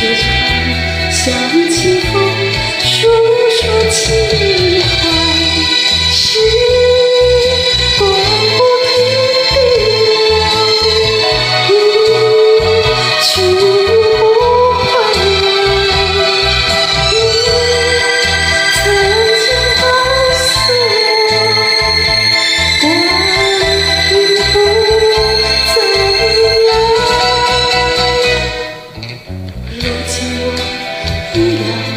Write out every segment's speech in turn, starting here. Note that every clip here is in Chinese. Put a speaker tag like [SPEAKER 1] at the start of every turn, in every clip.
[SPEAKER 1] 时常想你。Yeah.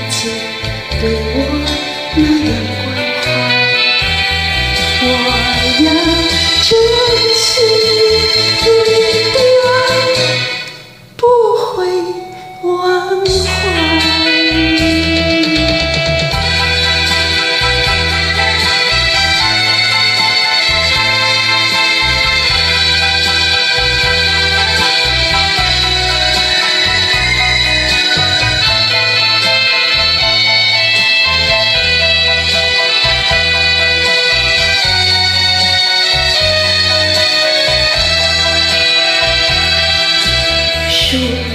[SPEAKER 1] 是。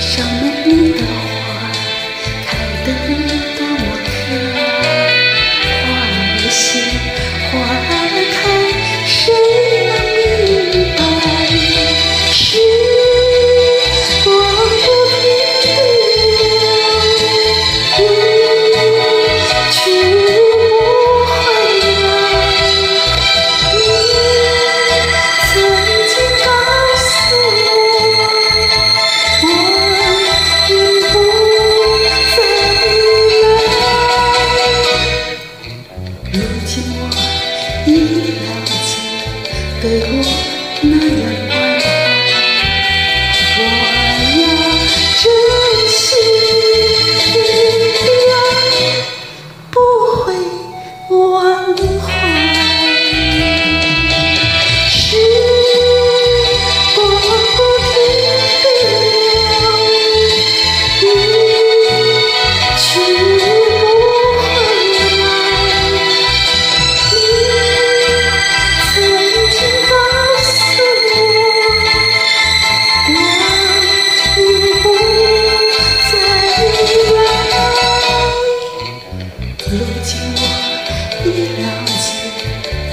[SPEAKER 1] Mother.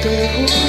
[SPEAKER 1] pego